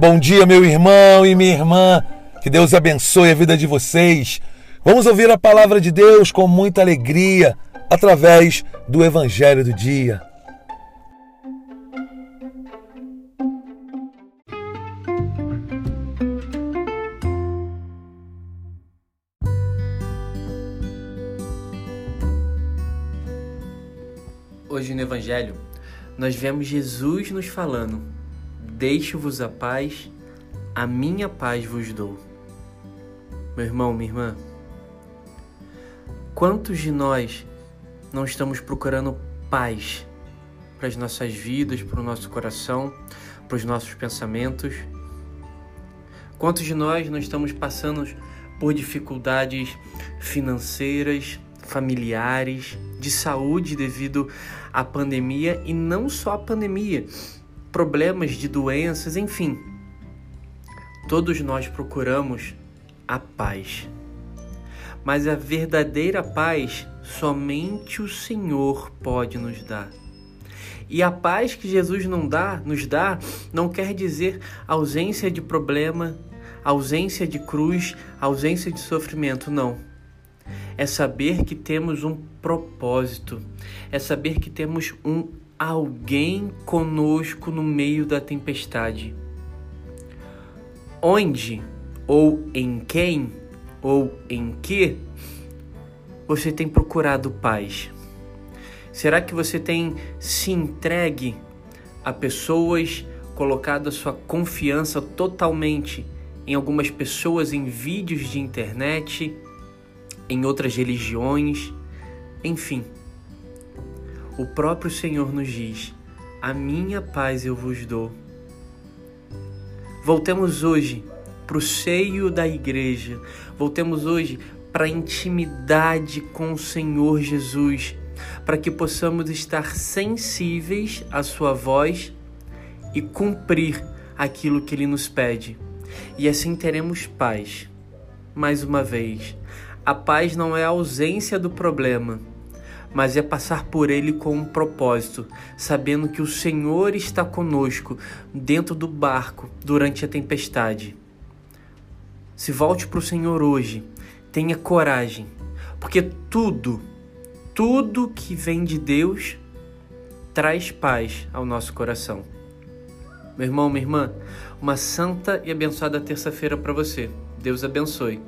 Bom dia, meu irmão e minha irmã. Que Deus abençoe a vida de vocês. Vamos ouvir a palavra de Deus com muita alegria através do Evangelho do Dia. Hoje no Evangelho, nós vemos Jesus nos falando: Deixo-vos a paz, a minha paz vos dou. Meu irmão, minha irmã, quantos de nós não estamos procurando paz para as nossas vidas, para o nosso coração, para os nossos pensamentos? Quantos de nós não estamos passando por dificuldades financeiras, familiares, de saúde devido à pandemia e não só a pandemia, problemas de doenças, enfim. Todos nós procuramos a paz. Mas a verdadeira paz somente o Senhor pode nos dar. E a paz que Jesus não dá, nos dá, não quer dizer ausência de problema, ausência de cruz, ausência de sofrimento, não é saber que temos um propósito, é saber que temos um alguém conosco no meio da tempestade. Onde ou em quem ou em que você tem procurado paz? Será que você tem se entregue a pessoas, colocado a sua confiança totalmente em algumas pessoas em vídeos de internet? em outras religiões, enfim. O próprio Senhor nos diz: A minha paz eu vos dou. Voltemos hoje para o seio da igreja, voltemos hoje para a intimidade com o Senhor Jesus, para que possamos estar sensíveis à Sua voz e cumprir aquilo que Ele nos pede. E assim teremos paz. Mais uma vez, a paz não é a ausência do problema, mas é passar por ele com um propósito, sabendo que o Senhor está conosco dentro do barco durante a tempestade. Se volte para o Senhor hoje, tenha coragem, porque tudo, tudo que vem de Deus traz paz ao nosso coração. Meu irmão, minha irmã, uma santa e abençoada terça-feira para você. Deus abençoe.